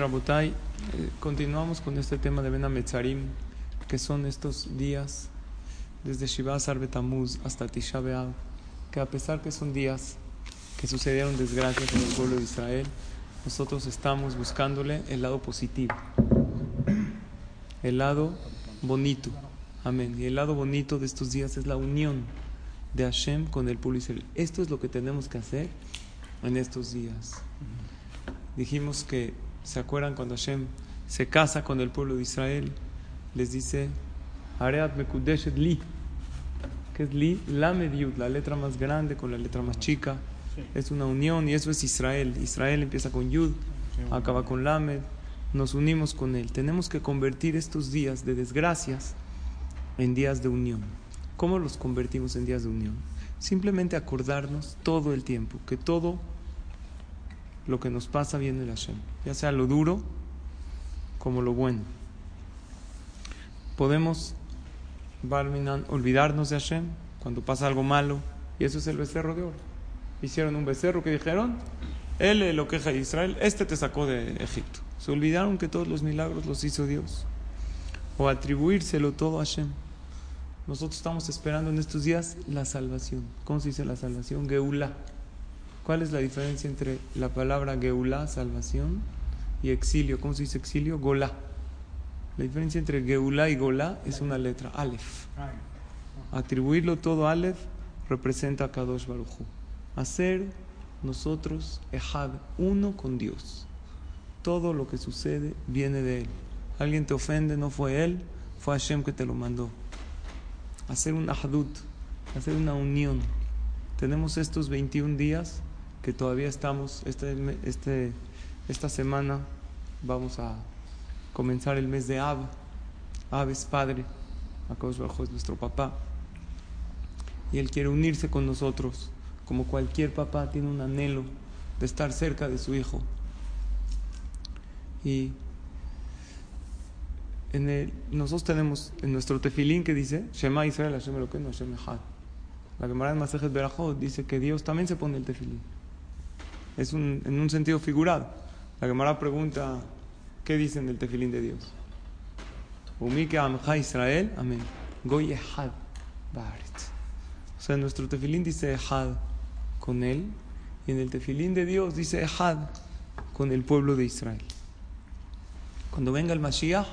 Rabotai, eh, continuamos con este tema de Ben Ametzarim, que son estos días desde Shiva Betamuz hasta Tisha B'Av, que a pesar que son días que sucedieron desgracias en el pueblo de Israel, nosotros estamos buscándole el lado positivo, el lado bonito. Amén. Y el lado bonito de estos días es la unión de Hashem con el pueblo de. Esto es lo que tenemos que hacer en estos días. Dijimos que, ¿se acuerdan cuando Hashem se casa con el pueblo de Israel? Les dice, Areat Mekudeshet Li, que es Li, la Mediud, la letra más grande con la letra más chica. Es una unión y eso es Israel. Israel empieza con Yud, acaba con Lamed. Nos unimos con él. Tenemos que convertir estos días de desgracias en días de unión. ¿Cómo los convertimos en días de unión? Simplemente acordarnos todo el tiempo que todo lo que nos pasa viene de Hashem, ya sea lo duro como lo bueno. Podemos Barminan, olvidarnos de Hashem cuando pasa algo malo, y eso es el becerro de oro. Hicieron un becerro que dijeron, él lo queja de Israel, este te sacó de Egipto. Se olvidaron que todos los milagros los hizo Dios. O atribuírselo todo a Hashem. Nosotros estamos esperando en estos días la salvación. ¿Cómo se dice la salvación? Geulá. ¿Cuál es la diferencia entre la palabra Geulá, salvación, y exilio? ¿Cómo se dice exilio? Golá. La diferencia entre Geulá y Golá es una letra, Aleph. Atribuirlo todo a Aleph representa a Kadosh Baruchu. Hacer nosotros Ejad, uno con Dios. Todo lo que sucede viene de Él. Alguien te ofende, no fue Él, fue Hashem que te lo mandó. Hacer un Ahadut, hacer una unión. Tenemos estos 21 días que todavía estamos, este, este, esta semana vamos a comenzar el mes de Ab. Ab es padre, Akadosh Bajo es nuestro papá. Y él quiere unirse con nosotros, como cualquier papá tiene un anhelo de estar cerca de su hijo. Y en el, nosotros tenemos en nuestro tefilín que dice Shema Israel Hashem Elokeinu Hashem Echad. La Gemara en Masejet Berajot dice que Dios también se pone el tefilín. Es un, en un sentido figurado. La Gemara pregunta ¿qué dicen del tefilín de Dios? Umike Amcha Israel, amén. Goy Echad O sea, en nuestro tefilín dice Echad con él y en el tefilín de Dios dice Echad con el pueblo de Israel. Cuando venga el Mashiach,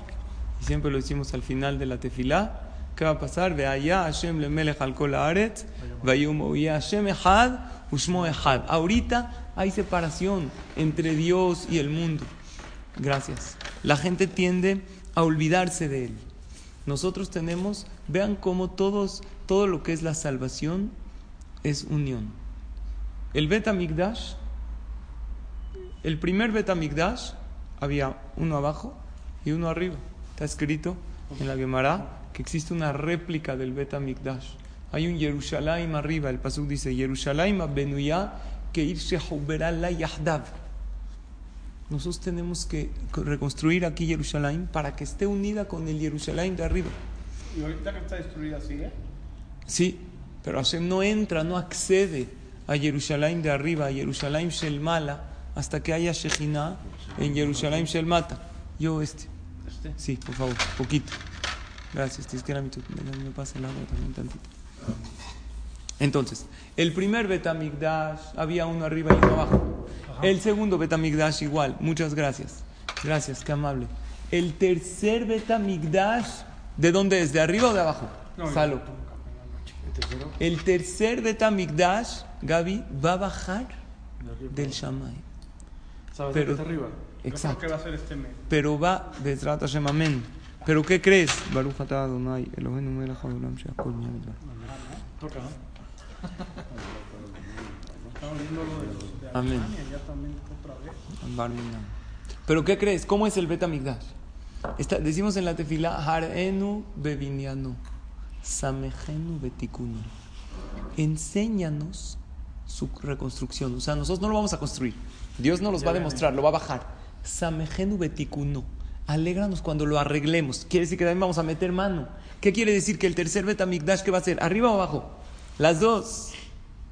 y siempre lo decimos al final de la tefilá, ¿qué va a pasar? Ve allá Hashem le melech al kol haaretz, Hashem echad, ushmo echad. Ahorita hay separación entre Dios y el mundo. Gracias. La gente tiende a olvidarse de él. Nosotros tenemos, vean cómo todos, todo lo que es la salvación es unión. El Bet Amigdash, el primer Bet Amigdash, había uno abajo y uno arriba. Está escrito en la Gemara que existe una réplica del Bet Amigdash. Hay un Jerusalén arriba. El Pasuk dice: Jerusalén benuya que irse la yahdav. Nosotros tenemos que reconstruir aquí Jerusalén para que esté unida con el Jerusalén de arriba. ¿Y ahorita que está destruida sigue? Sí, pero Hashem no entra, no accede a Jerusalén de arriba, a Jerusalén Shelmala, hasta que haya Shejina en Jerusalén Shelmata. Yo este. ¿Este? Sí, por favor, poquito. Gracias, tienes que me, me pasa el agua también tantito. Entonces, el primer Betamigdash había uno arriba y uno abajo. El segundo Betamigdash igual. Muchas gracias. Gracias, qué amable. El tercer Betamigdash, ¿de dónde es? ¿De arriba o de abajo? Salo. El tercer Betamigdash, Gaby, va a bajar del Shamay. ¿Sabes Pero- que está arriba? Exacto. ¿Qué va a ser este mes? Pero va Bezrat Hashem, amén. ¿Pero qué crees? Baruch atah Adonai, Eloheinu melech haolam she'akol nהיה בדברו. Toca, ¿no? Amén. Pero ¿qué crees? ¿Cómo es el Betamigdash? Está, decimos en la tefila, Harenu bevinianu, samejenu betikunu. Enséñanos su reconstrucción. O sea, nosotros no lo vamos a construir. Dios no los va a demostrar, lo va a bajar. Samejenu betikunu. Alégranos cuando lo arreglemos. Quiere decir que también vamos a meter mano. ¿Qué quiere decir? Que el tercer Betamigdash, ¿qué va a ser? ¿Arriba o abajo? Las dos.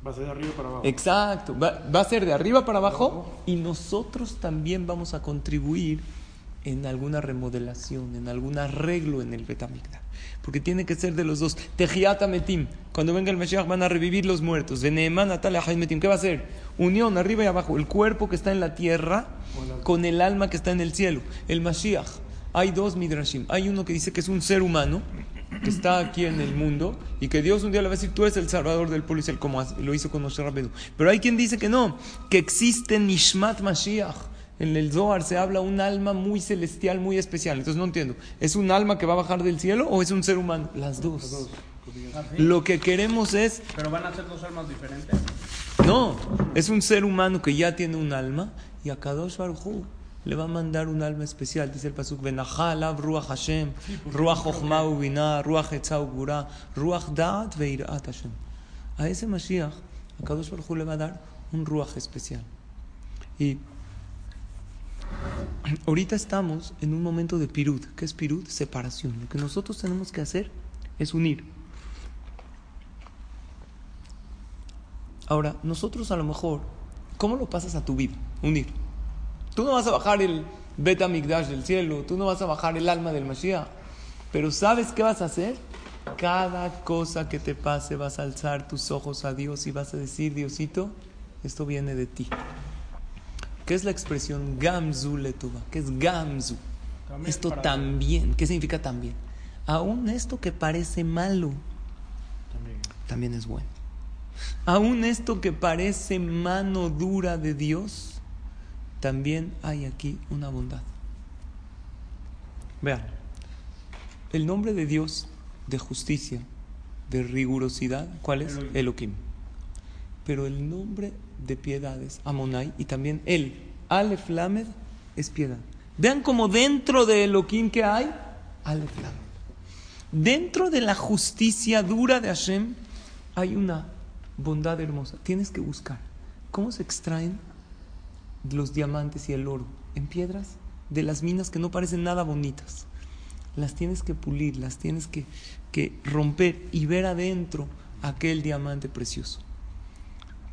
Va a ser de arriba para abajo. Exacto, va, va, a ser de arriba para abajo y nosotros también vamos a contribuir en alguna remodelación, en algún arreglo en el Betamigdash. Porque tiene que ser de los dos. Tejiata Metim, cuando venga el Mashiach van a revivir los muertos. Veneeman Atale Metim, ¿qué va a ser? Unión arriba y abajo, el cuerpo que está en la tierra con el alma que está en el cielo. El Mashiach, hay dos Midrashim. Hay uno que dice que es un ser humano que está aquí en el mundo y que Dios un día le va a decir, tú eres el salvador del pueblo Israel, como lo hizo con Moshe Rabbeinu. Pero hay quien dice que no, que existe Nishmat Mashiach. En el Zohar se habla un alma muy celestial, muy especial. Entonces no entiendo, ¿es un alma que va a bajar del cielo o es un ser humano? Las dos. Lo que queremos es... ¿Pero van a ser dos almas diferentes? No, es un ser humano que ya tiene un alma y a Kadosh Baruj le va a mandar un alma especial. Dice el pasuk, Benachalav Ruach Hashem, Ruach Chochma Ubina, Ruach Etzau Gura, Ruach Da'at Veirat Hashem. A ese Mashiach, a Kadosh Baruj Hu le va a dar un Ruach especial. Y ahorita estamos en un momento de pirud. ¿Qué es pirud? Separación. Lo que nosotros tenemos que hacer es unir. Ahora, nosotros a lo mejor, ¿cómo lo pasas a tu vida? Unir. Tú no vas a bajar el Beta Migdash del cielo, tú no vas a bajar el alma del Mashiach, pero ¿sabes qué vas a hacer? Cada cosa que te pase vas a alzar tus ojos a Dios y vas a decir, Diosito, esto viene de ti. ¿Qué es la expresión Gamzu Letuba? ¿Qué es Gamzu? También Esto también. ¿Qué significa también? Aún esto que parece malo, También. también es bueno. Aún esto que parece mano dura de Dios, también hay aquí una bondad. Vean, el nombre de Dios de justicia, de rigurosidad, ¿cuál es? Elohim. Elohim. Pero el nombre de piedad es Amonai y también él, Aleph Lamed, es piedad. Vean como dentro de Elohim que hay, Aleph Lamed. Dentro de la justicia dura de Hashem hay una bondad hermosa. Tienes que buscar. ¿Cómo se extraen los diamantes y el oro? En piedras de las minas que no parecen nada bonitas. Las tienes que pulir, las tienes que, que romper y ver adentro aquel diamante precioso.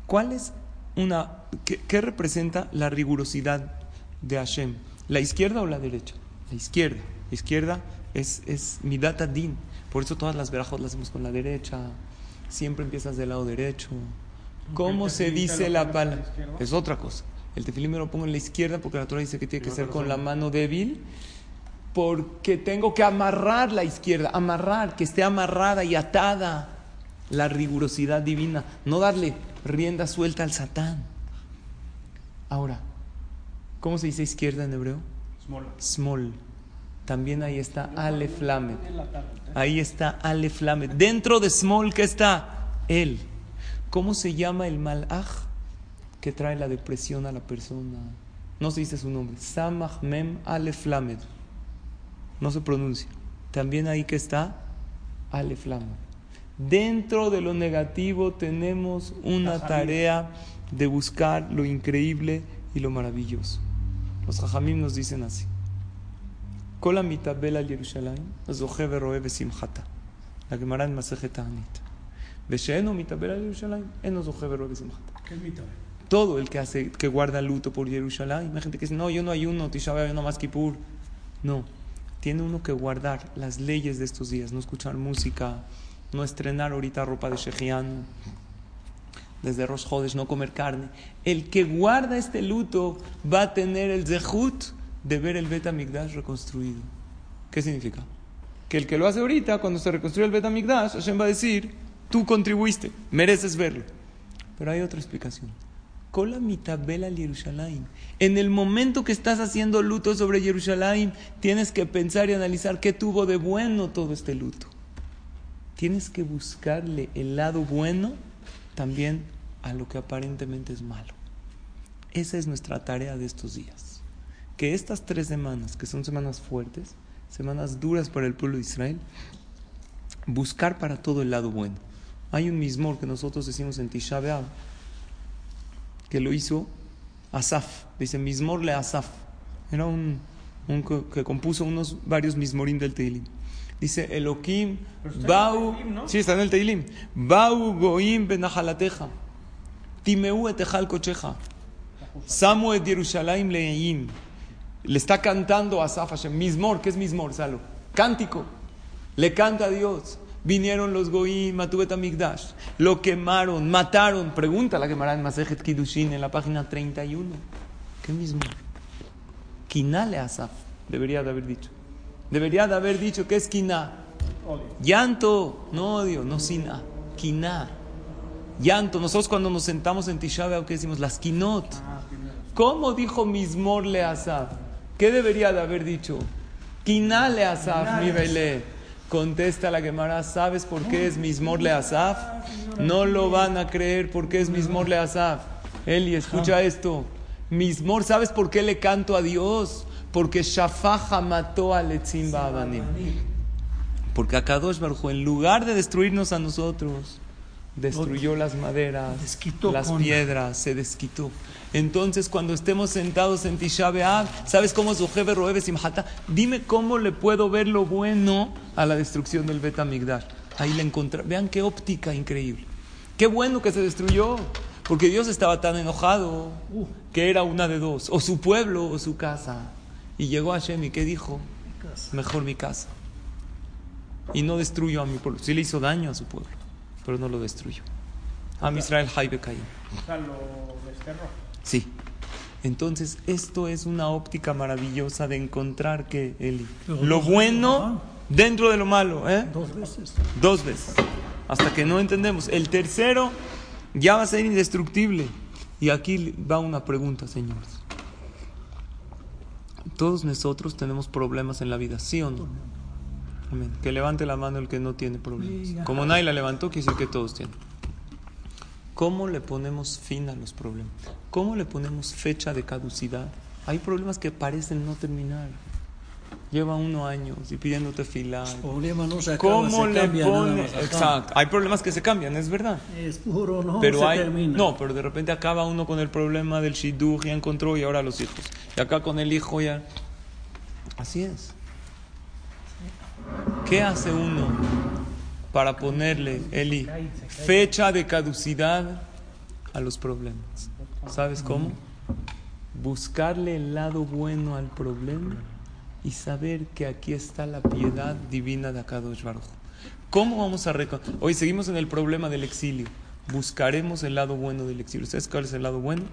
¿Cuál es una... ¿Qué, qué representa la rigurosidad de Hashem? ¿La izquierda o la derecha? La izquierda. La izquierda es, es mi data din. Por eso todas las verajos las hacemos con la derecha. Siempre empiezas del lado derecho. ¿Cómo se dice la palabra? Es otra cosa. El tefilín me lo pongo en la izquierda porque la Torah dice que tiene que ser con la mano débil. Porque tengo que amarrar la izquierda. Amarrar, que esté amarrada y atada la rigurosidad divina. No darle rienda suelta al satán. Ahora, ¿cómo se dice izquierda en hebreo? Small. Small. También ahí está Aleph Lamed. Tarde. Ahí está Aleph Lamed. Dentro de Small, ¿qué está? Él. ¿Cómo se llama el malaj que trae la depresión a la persona? No se dice su nombre. Samach Mem Aleph Lamed. No se pronuncia. También ahí que está Aleph Lamed. Dentro de lo negativo tenemos una La salida. tarea de buscar lo increíble y lo maravilloso. Los Jajamim nos dicen así. כל המתאבל על ירושלים, זוכה ורואה בשמחתה. הגמרא en מסכת תענית. ושאינו מתאבל על ירושלים, אינו זוכה ורואה בשמחתה. ¿Qué es mi tabe? Todo el que hace, que guarda luto por Jerusalén. Hay gente que dice, no, yo no ayuno, Tisha B'Av, yo no más Kippur. No, tiene uno que guardar las leyes de estos días, no escuchar música, no estrenar ahorita ropa de Shejian, desde Rosh Hodesh, no comer carne. El que guarda este luto va a tener el zehut de ver el Bet HaMikdash reconstruido. ¿Qué significa? Que el que lo hace ahorita, cuando se reconstruye el Bet HaMikdash, Hashem va a decir, tú contribuiste, mereces verlo. Pero hay otra explicación. En el momento que estás haciendo luto sobre Jerusalén, tienes que pensar y analizar qué tuvo de bueno todo este luto. Tienes que buscarle el lado bueno también a lo que aparentemente es malo. Esa es nuestra tarea de estos días. que estas tres semanas, que son semanas fuertes, semanas duras para el pueblo de Israel, buscar para todo el lado bueno. Hay un mismor que nosotros decimos en Tisha B'Av, que lo hizo Asaf, dice mismor le Asaf. Era un, un que, que compuso unos varios mismorim del Teilim. Dice Elohim, Bau, Teilim, ¿no? sí, está en el Teilim, Bau goim benahalateja, Timeu etejal cocheja, Samu et Yerushalayim leim. Le está cantando a Asaf Hashem, Mismor, ¿qué es Mismor? Salo, cántico. Le canta a Dios. Vinieron los goim, Matubet Amigdash, lo quemaron, mataron. Pregunta la quemará en Masejet Kiddushin en la página 31. ¿Qué mismo? Kinale Asaf, debería de haber dicho. Debería de haber dicho que es Kiná. Llanto, no odio, no sina. Kiná. Llanto. Nosotros cuando nos sentamos en Tisha ¿qué decimos? Las kinot. Ah. ¿Cómo dijo Mismor le Asaf? ¿Qué debería de haber dicho? Kiná le Asaf, mi belé. Contesta la Gemara, ¿sabes por qué es Mismor le Asaf? No lo van a creer porque es Mismor le Asaf. Eli, escucha esto. Mismor, ¿sabes por qué le canto a Dios? Porque Shafaja mató a Letzimba Abanim. Porque Akadosh Baruj en lugar de destruirnos a nosotros, destruyó las maderas, Desquitó las con- piedras, se desquitó. Entonces, cuando estemos sentados en Tisha B'Av, ¿sabes cómo es Ojebe Roebe Simhata? Dime cómo le puedo ver lo bueno a la destrucción del Bet Amigdash. Ahí le encontré. Vean qué óptica increíble. Qué bueno que se destruyó. Porque Dios estaba tan enojado Uh. que era una de dos: o su pueblo o su casa. Y llegó Hashem y ¿qué dijo? Mejor mi casa. Y no destruyó a mi pueblo. Sí le hizo daño a su pueblo, pero no lo destruyó. A Israel desterró. Sí. Entonces, esto es una óptica maravillosa de encontrar que Eli, Pero lo bueno dentro de lo malo, ¿eh? Dos veces. Dos veces. Hasta que no entendemos. El tercero ya va a ser indestructible. Y aquí va una pregunta, señores. Todos nosotros tenemos problemas en la vida, ¿sí o no? Amén. Que levante la mano el que no tiene problemas. Como nadie la levantó, quiere decir que todos tienen. ¿Cómo le ponemos fin a los problemas? ¿Cómo le ponemos fecha de caducidad? Hay problemas que parecen no terminar. Lleva uno años y pidiéndote fila. No se ¿Cómo se le cambia nada pone? Exacto. Hay problemas que se cambian, es verdad. Es puro, no pero se hay termina. no, pero de repente acaba uno con el problema del shidduch, ya encontró y ahora los hijos. Y acá con el hijo ya. Así es. ¿Qué hace uno para ponerle, Eli, fecha de caducidad a los problemas? ¿Sabes cómo? Buscarle el lado bueno al problema y saber que aquí está la piedad divina de Akadosh Baruj. ¿Cómo vamos a recon- Hoy seguimos en el problema del exilio. Buscaremos el lado bueno del exilio. ¿Sabes cuál es el lado bueno?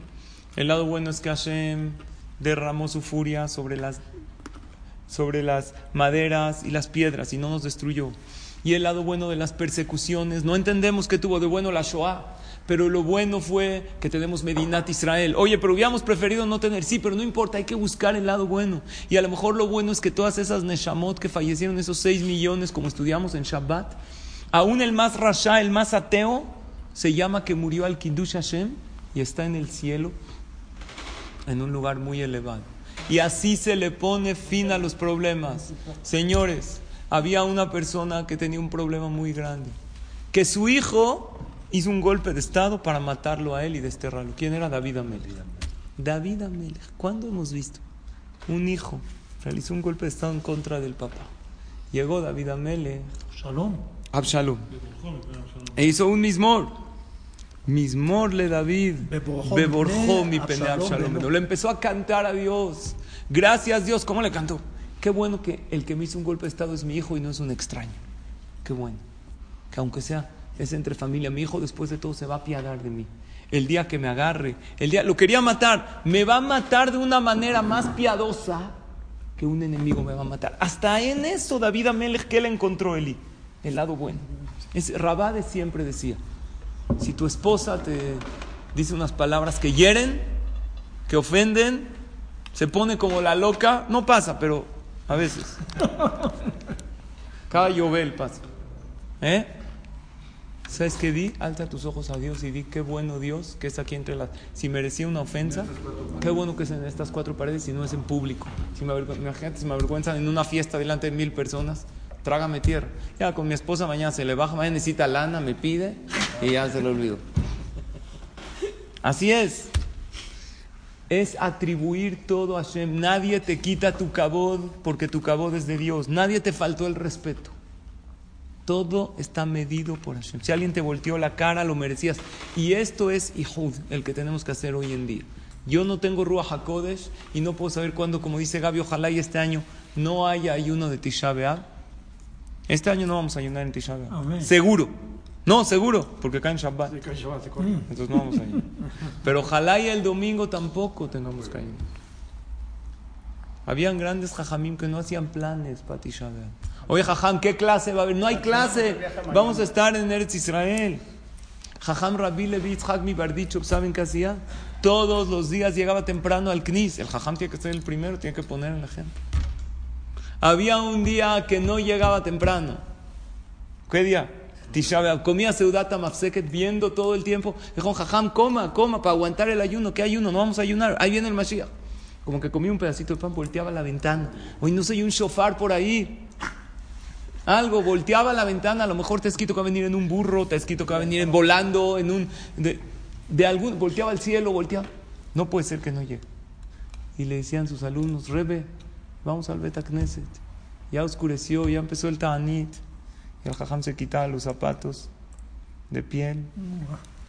El lado bueno es que Hashem derramó su furia sobre las sobre las maderas y las piedras y no nos destruyó. Y el lado bueno de las persecuciones, no entendemos qué tuvo de bueno la Shoah, pero lo bueno fue que tenemos Medinat Israel. Oye, pero hubiéramos preferido no tener, sí, pero no importa, hay que buscar el lado bueno. Y a lo mejor lo bueno es que todas esas Neshamot que fallecieron, esos 6 millones, como estudiamos en Shabbat, aún el más rasha, el más ateo, se llama que murió al Kiddush Hashem y está en el cielo en un lugar muy elevado. Y así se le pone fin a los problemas. Señores, había una persona que tenía un problema muy grande, que su hijo hizo un golpe de estado para matarlo a él y desterrarlo. ¿Quién era David Amelech? David Amelech. ¿Cuándo hemos visto? Un hijo realizó un golpe de estado en contra del papá. Llegó David Amelech, Shalom. Absalom, e hizo un mismor. Mismor le David, Beborjó mi. Le empezó a cantar a Dios. Gracias Dios. ¿Cómo le cantó? Qué bueno que el que me hizo un golpe de estado es mi hijo y no es un extraño. Qué bueno. Que aunque sea, es entre familia. Mi hijo después de todo se va a apiadar de mí. El día que me agarre, el día, lo quería matar, me va a matar de una manera más piadosa que un enemigo me va a matar. Hasta en eso David Amelech, ¿qué le encontró Eli? El lado bueno. Es, Rabade siempre decía, si tu esposa te dice unas palabras que hieren, que ofenden, se pone como la loca, no pasa, pero a veces. Cada llovel pasa. ¿Eh? ¿Sabes qué di? Alza tus ojos a Dios y di qué bueno Dios que es aquí entre las... Si merecía una ofensa, qué bueno que es en estas cuatro paredes y no es en público. Si me imagínate si me avergüenzan en una fiesta delante de mil personas, trágame tierra. Ya con mi esposa mañana se le baja, mañana necesita lana, me pide y ya se lo olvido. Así es. Es atribuir todo a Hashem. Nadie te quita tu cabod porque tu cabod es de Dios. Nadie te faltó el respeto. Todo está medido por Hashem. Si alguien te volteó la cara, lo merecías. Y esto es Ihud, el que tenemos que hacer hoy en día. Yo no tengo Ruach HaKodesh y no puedo saber cuándo, como dice Gaby, ojalá y este año no haya ayuno de Tisha B'Av. Este año no vamos a ayunar en Tisha. Seguro. No, seguro, porque cae en Shabbat. Entonces no vamos a ayunar. Pero ojalá y el domingo tampoco tengamos que ayunar. Habían grandes jajamim que no hacían planes para Tisha. Oye, Jajam, ¿qué clase va a haber? No hay clase. Vamos a estar en Eretz Israel. Jajam Rabbi Levi Yitzhak mi Bardichov, ¿saben qué hacía? Todos los días llegaba temprano al Knis. El Jajam tiene que ser el primero, tiene que poner en la gente. Había un día que no llegaba temprano. ¿Qué día? Tisha Comía seudata mafseket viendo todo el tiempo. Dijo, Jajam, coma, coma, para aguantar el ayuno. ¿Qué ayuno? No vamos a ayunar. Ahí viene el Mashiach. Como que comía un pedacito de pan, volteaba la ventana. Hoy no soy un shofar por ahí. Algo, volteaba la ventana, a lo mejor te ha escrito que va a venir en un burro, te ha escrito que va a venir en volando, en un... De, algún, volteaba al cielo, volteaba. No puede ser que no llegue. Y le decían sus alumnos, Rebe, vamos al Beta Knesset. Ya oscureció, ya empezó el Ta'anit. Y el Jajam se quitaba los zapatos de piel.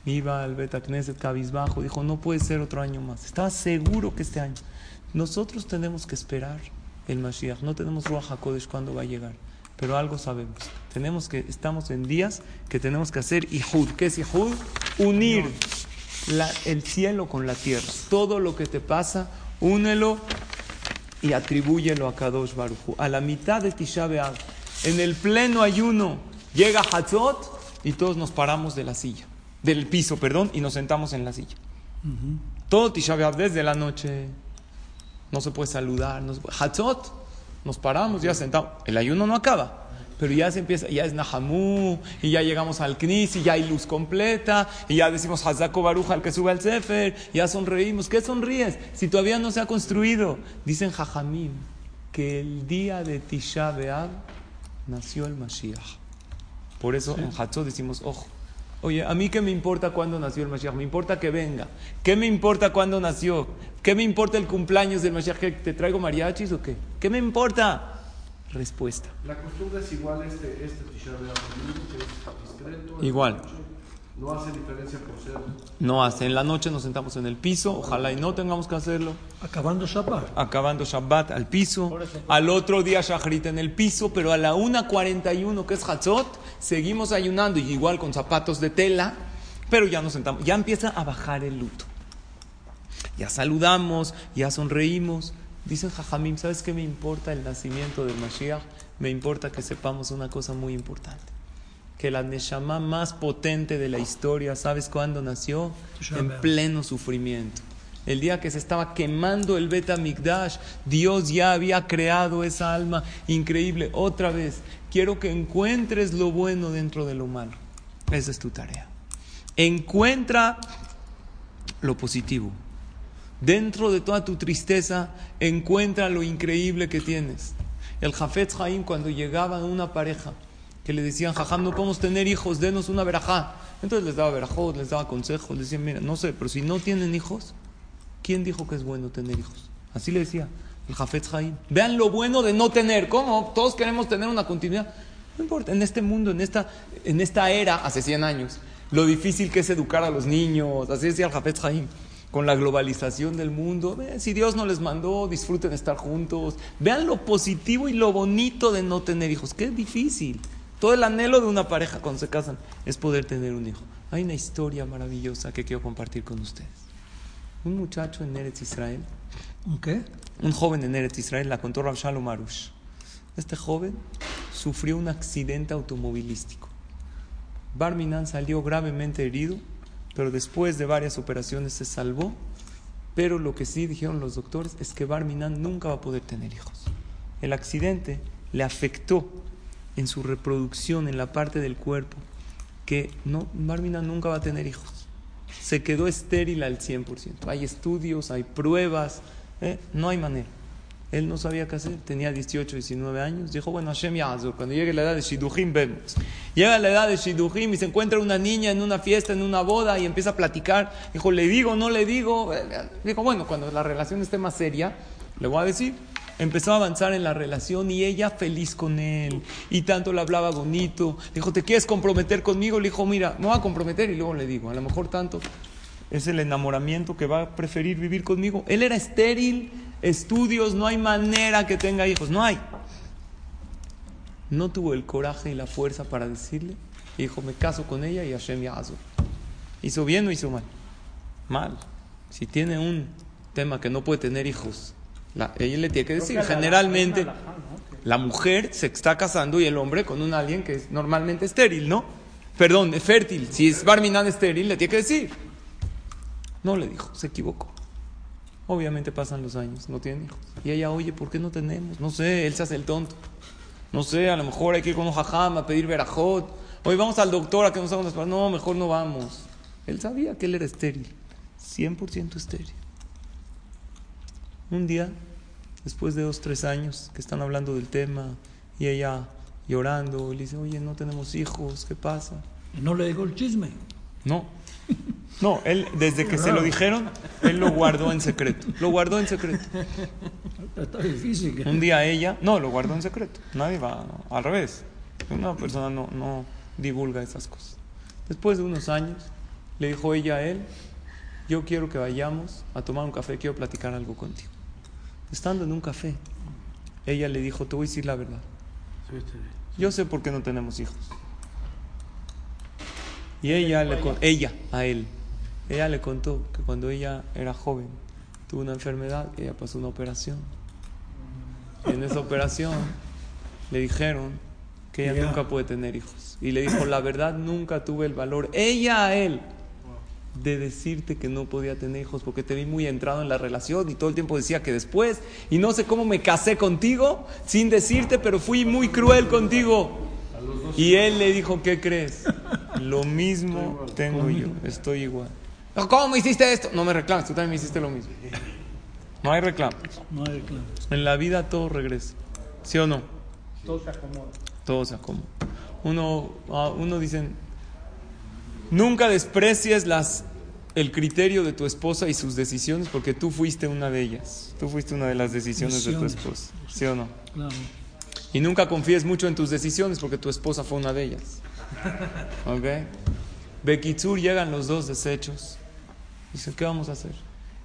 Iba al Beta Knesset cabizbajo. Dijo, no puede ser otro año más. Estaba seguro que este año. Nosotros tenemos que esperar el Mashiach. No tenemos Ruach HaKodesh cuando va a llegar pero algo sabemos. Tenemos que, estamos en días que tenemos que hacer Ihud. ¿Qué es Ihud? Unir el cielo con la tierra. Todo lo que te pasa, únelo y atribúyelo a Kadosh Baruj A la mitad de Tisha B'Av, en el pleno ayuno, llega Hatzot y todos nos paramos de la silla, del piso, perdón, y nos sentamos en la silla. Todo Tisha B'Av desde la noche. No se puede saludar. No Hatzot nos paramos, ya sentamos. El ayuno no acaba. Pero ya se empieza, ya es Nahamú, y ya llegamos al Knis, y ya hay luz completa, y ya decimos Hazako Baruja al que sube al Sefer, ya sonreímos. ¿Qué sonríes? Si todavía no se ha construido. Dicen Jajamim que el día de Tisha B'Av nació el Mashiach. Por eso en Hatzot decimos, ojo, Oye, a mí qué me importa cuándo nació el Mashiach, me importa que venga. ¿Qué me importa cuándo nació? ¿Qué me importa el cumpleaños del Mashiach? ¿Te traigo mariachis o qué? ¿Qué me importa? Respuesta. La costumbre es igual este, este Tisha Igual. No hace diferencia por ser. No hace. En la noche nos sentamos en el piso. Ojalá y no tengamos que hacerlo. Acabando Shabbat. Acabando Shabbat al piso. Al otro día Shachrit en el piso. Pero a la 1.41 que es Hatzot, seguimos ayunando. Y igual con zapatos de tela. Pero ya nos sentamos. Ya empieza a bajar el luto. Ya saludamos, ya sonreímos. Dicen Jajamim, ¿sabes qué me importa el nacimiento del Mashiach? Me importa que sepamos una cosa muy importante que la Neshama más potente de la historia, ¿sabes cuándo nació? En pleno sufrimiento. El día que se estaba quemando el Beta Mikdash, Dios ya había creado esa alma increíble. Otra vez, quiero que encuentres lo bueno dentro de lo malo. Esa es tu tarea. Encuentra lo positivo. Dentro de toda tu tristeza, encuentra lo increíble que tienes. El Jafet Haim, cuando llegaba una pareja, que le decían, jajam, no podemos tener hijos, denos una verajá. Entonces les daba verajot, les daba consejos, les decían, mira, no sé, pero si no tienen hijos, ¿quién dijo que es bueno tener hijos? Así le decía el Jafet Jaim. Vean lo bueno de no tener. ¿Cómo? Todos queremos tener una continuidad. No importa, en este mundo, en esta, en esta era, hace 100 años, lo difícil que es educar a los niños, así decía el Jafet Jaim con la globalización del mundo. si Dios no les mandó, disfruten estar juntos. Vean lo positivo y lo bonito de no tener hijos. Qué difícil. Todo el anhelo de una pareja cuando se casan es poder tener un hijo. Hay una historia maravillosa que quiero compartir con ustedes. Un muchacho en Eretz Israel. ¿Un qué? Un joven en Eretz Israel, la contó Rav Shalom Arush. Este joven sufrió un accidente automovilístico. Barminan salió gravemente herido, pero después de varias operaciones se salvó. Pero lo que sí dijeron los doctores es que Barminan nunca va a poder tener hijos. El accidente le afectó en su reproducción, en la parte del cuerpo que no, Barmina nunca va a tener hijos. Se quedó estéril al 100%. Hay estudios, hay pruebas, ¿eh? no hay manera. Él no sabía qué hacer, tenía 18, 19 años. Dijo, bueno, Hashem Yazor, cuando llegue la edad de Shidujim vemos. Llega la edad de Shidujim y se encuentra una niña en una fiesta, en una boda y empieza a platicar. Dijo, ¿le digo, no le digo? Dijo, bueno, cuando la relación esté más seria, le voy a decir. Empezó a avanzar en la relación y ella feliz con él. Y tanto le hablaba bonito. Dijo, ¿te quieres comprometer conmigo? Le dijo, mira, me voy a comprometer y luego le digo, a lo mejor tanto es el enamoramiento que va a preferir vivir conmigo. Él era estéril, estudios, no hay manera que tenga hijos, no hay. No tuvo el coraje y la fuerza para decirle, y dijo, me caso con ella y Hashem Yazor. ¿Hizo bien o hizo mal? Mal. Si tiene un tema que no puede tener hijos, la, ella le tiene que decir, que generalmente la- la- ¿no? la mujer se está casando y el hombre con un alguien que es normalmente estéril, ¿no? Perdón, es fértil. Si es Barminan estéril, le tiene que decir. No le dijo, se equivocó. Obviamente pasan los años, no tienen hijos. Y ella, oye, ¿por qué no tenemos? No sé, él se hace el tonto. No sé, a lo mejor hay que ir con un jajam a pedir verajot. Hoy vamos al doctor a que nos haga unas pruebas. No, mejor no vamos. Él sabía que él era estéril. 100% estéril. Un día, después de dos, tres años que están hablando del tema, y ella llorando, le dice, oye, no tenemos hijos, ¿qué pasa? No le digo el chisme. No. No, él, desde que se lo dijeron, él lo guardó en secreto. Lo guardó en secreto. Está difícil. que- Un día ella, no, lo guardó en secreto. Nadie va, al revés. Una persona no, no divulga esas cosas. Después de unos años, le dijo ella a él, yo quiero que vayamos a tomar un café, quiero platicar algo contigo. Estando en un café, ella le dijo, te voy a decir la verdad. Yo sé por qué no tenemos hijos. Y ella, le, con- ella a él, ella le contó que cuando ella era joven, tuvo una enfermedad, ella pasó una operación. Y en esa operación le dijeron que ella Ya. nunca puede tener hijos. Y le dijo, la verdad, nunca tuve el valor, ella a él, de decirte que no podía tener hijos porque te vi muy entrado en la relación y todo el tiempo decía que después, y no sé cómo me casé contigo sin decirte, pero fui muy cruel contigo. Y él le dijo, ¿qué crees? Lo mismo tengo yo, estoy igual. "No, ¿Cómo hiciste esto? No me reclames, tú también me hiciste lo mismo. No hay reclamos. No hay reclamo. En la vida todo regresa. ¿Sí o no? Todo se acomoda. Todo se acomoda. Uno, ah, uno dicen, nunca desprecies las, el criterio de tu esposa y sus decisiones porque tú fuiste una de ellas. Tú fuiste una de las decisiones de tu Decisiones. esposa. ¿Sí o no? Claro. Y nunca confíes mucho en tus decisiones porque tu esposa fue una de ellas. ¿Ok? Bekitsur llegan los dos desechos. Dice, ¿qué vamos a hacer?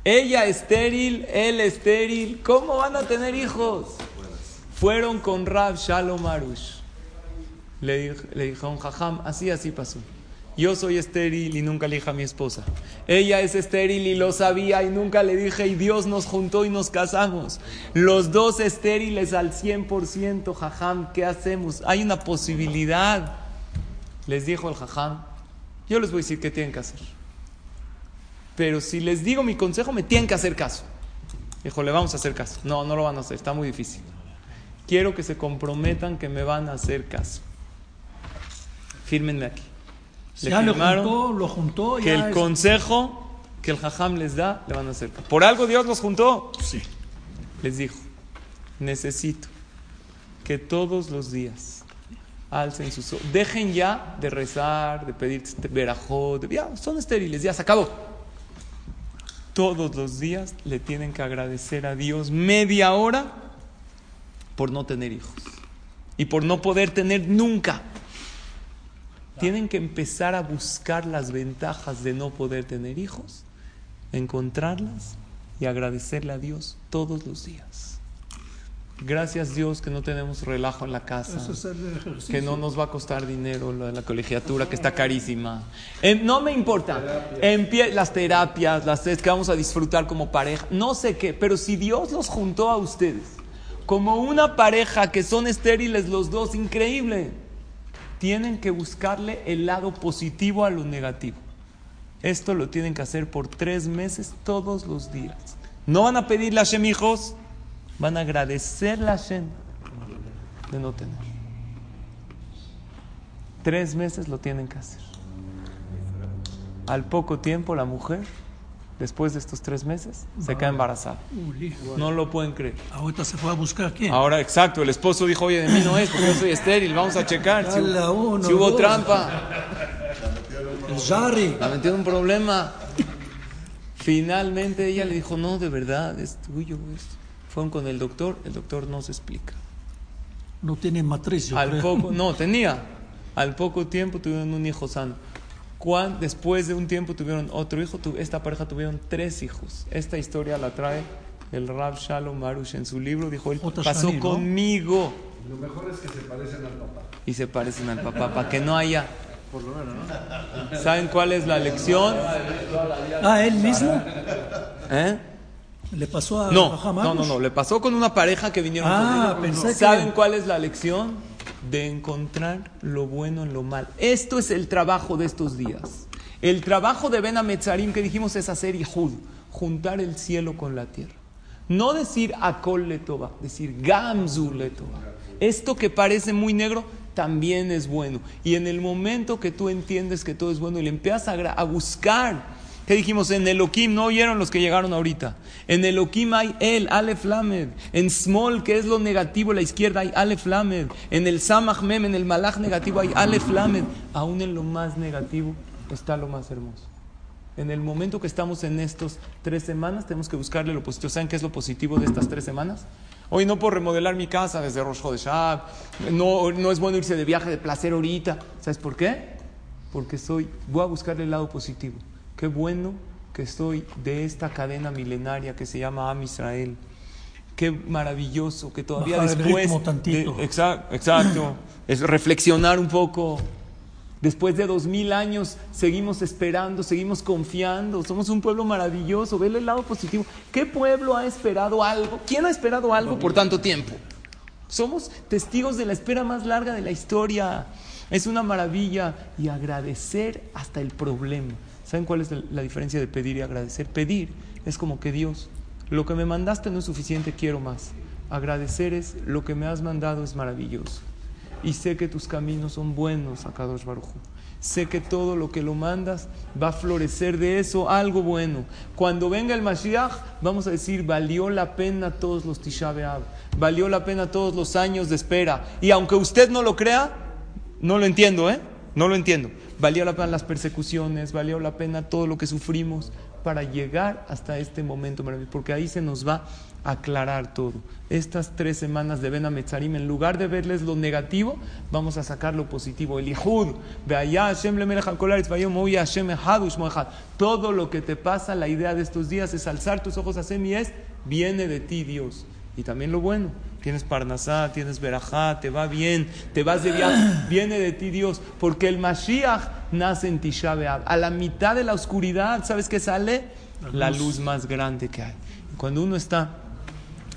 Ella estéril, él estéril. ¿Cómo van a tener hijos? Fueron con Rab Shalom Arush. Le, dij- le dijeron, jajam, así, así pasó. Yo soy estéril y nunca le dije a mi esposa. Ella es estéril y lo sabía y nunca le dije y Dios nos juntó y nos casamos. Los dos estériles al 100%, jajam, ¿qué hacemos? Hay una posibilidad. Les dijo el jajam, yo les voy a decir qué tienen que hacer. Pero si les digo mi consejo, me tienen que hacer caso. Dijo, le vamos a hacer caso. No, no lo van a hacer, está muy difícil. Quiero que se comprometan que me van a hacer caso. Fírmenme aquí. Le Ya lo juntó, lo juntó. que ya el es- consejo que el jajam les da, le van a hacer. caso. Por algo Dios los juntó. Sí. Les dijo, necesito que todos los días alcen sus ojos. Dejen ya de rezar, de pedir verajot, de- ya, son estériles, ya se acabó. Todos los días le tienen que agradecer a Dios media hora por no tener hijos y por no poder tener nunca. Tienen que empezar a buscar las ventajas de no poder tener hijos, encontrarlas y agradecerle a Dios todos los días. Gracias Dios que no tenemos relajo en la casa, es que no nos va a costar dinero de la colegiatura, que está carísima. Eh, no me importa. Empie- las terapias, las que vamos a disfrutar como pareja, no sé qué, pero si Dios los juntó a ustedes como una pareja que son estériles los dos, increíble. Tienen que buscarle el lado positivo a lo negativo. Esto lo tienen que hacer por tres meses todos los días. No van a pedirle a hijos, van a agradecerle a Hashem de no tener. Tres meses lo tienen que hacer. Al poco tiempo la mujer, después de estos tres meses, se queda embarazada. No lo pueden creer. Ahorita se fue a buscar quién. Ahora, exacto, el esposo dijo, oye, de mí no es, porque yo soy estéril, vamos a checar si, uno, si hubo trampa. La metió en un problema. Finalmente ella le dijo, no, de verdad, es tuyo. es-". Fueron con el doctor, el doctor no se explica. No tiene matriz, Al creo. poco, no, tenía. Al poco tiempo tuvieron un hijo sano. Después de un tiempo tuvieron otro hijo. tu- esta pareja tuvieron tres hijos. Esta historia la trae el Rab Shalom Marush en su libro. Dijo, él Otra pasó Shani, ¿no? conmigo. Lo mejor es que se parecen al papá. Y se parecen al papá, para que no haya... ¿Saben cuál es la lección? Ah, él mismo. ¿Eh? Le pasó a No, no, no, no. Le pasó con una pareja que vinieron Ah, con pensé que- ¿Saben cuál es la lección? De encontrar lo bueno en lo mal. Esto es el trabajo de estos días. El trabajo de Ben Ametzarim que dijimos es hacer Yehud, juntar el cielo con la tierra. No decir Akol Letova, decir Gamzu Letova. Esto que parece muy negro también es bueno. Y en el momento que tú entiendes que todo es bueno y le empiezas a, a buscar ¿Qué dijimos? En Elohim, no oyeron los que llegaron ahorita. En Elohim hay El, Aleph Lamed. En Small, que es lo negativo, la izquierda hay Aleph Lamed. En el Samach Mem, en el Malach negativo hay Aleph Lamed. Aún en lo más negativo está lo más hermoso. En el momento que estamos en estos tres semanas, tenemos que buscarle lo positivo. ¿Saben qué es lo positivo de estas tres semanas? Hoy no por remodelar mi casa desde Rosh Hodeshab. No, no es bueno irse de viaje de placer ahorita. ¿Sabes por qué? Porque soy, voy a buscarle el lado positivo. Qué bueno que estoy de esta cadena milenaria que se llama Am Israel. Qué maravilloso que todavía Bajar el después. ritmo tantito. de- exacto, exacto. Es reflexionar un poco. Después de dos mil años seguimos esperando, seguimos confiando. Somos un pueblo maravilloso. Vele el lado positivo. ¿Qué pueblo ha esperado algo? ¿Quién ha esperado algo por tanto tiempo? Somos testigos de la espera más larga de la historia. Es una maravilla. Y agradecer hasta el problema. ¿Saben cuál es la diferencia de pedir y agradecer? Pedir es como que Dios, lo que me mandaste no es suficiente, quiero más. Agradecer es lo que me has mandado es maravilloso. Y sé que tus caminos son buenos, Akadosh Baruj. Sé que todo lo que lo mandas va a florecer de eso algo bueno. Cuando venga el Mashiach, vamos a decir, valió la pena todos los Tisha valió la pena todos los años de espera. Y aunque usted no lo crea, no lo entiendo, ¿eh? No lo entiendo. Valió la pena las persecuciones, valió la pena todo lo que sufrimos para llegar hasta este momento maravilloso, porque ahí se nos va a aclarar todo. Estas tres semanas de Ben en lugar de verles lo negativo, vamos a sacar lo positivo. El echad. Todo lo que te pasa, la idea de estos días es alzar tus ojos a y es, viene de ti Dios. Y también lo bueno, tienes Parnasá, tienes Berajá, te va bien, te vas de viaje, viene de ti Dios, porque el Mashiach nace en Tisha B'Av. A la mitad de la oscuridad, ¿sabes qué sale? La luz más grande que hay. Cuando uno está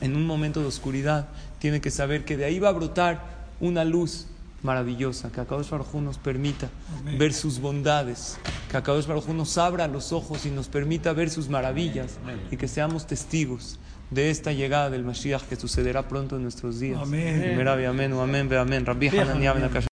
en un momento de oscuridad, tiene que saber que de ahí va a brotar una luz maravillosa, que Akadosh Baruj nos permita ver sus bondades, que Akadosh Baruj nos abra los ojos y nos permita ver sus maravillas y que seamos testigos de esta llegada del Mashiach que sucederá pronto en nuestros días. Amén. Rabbi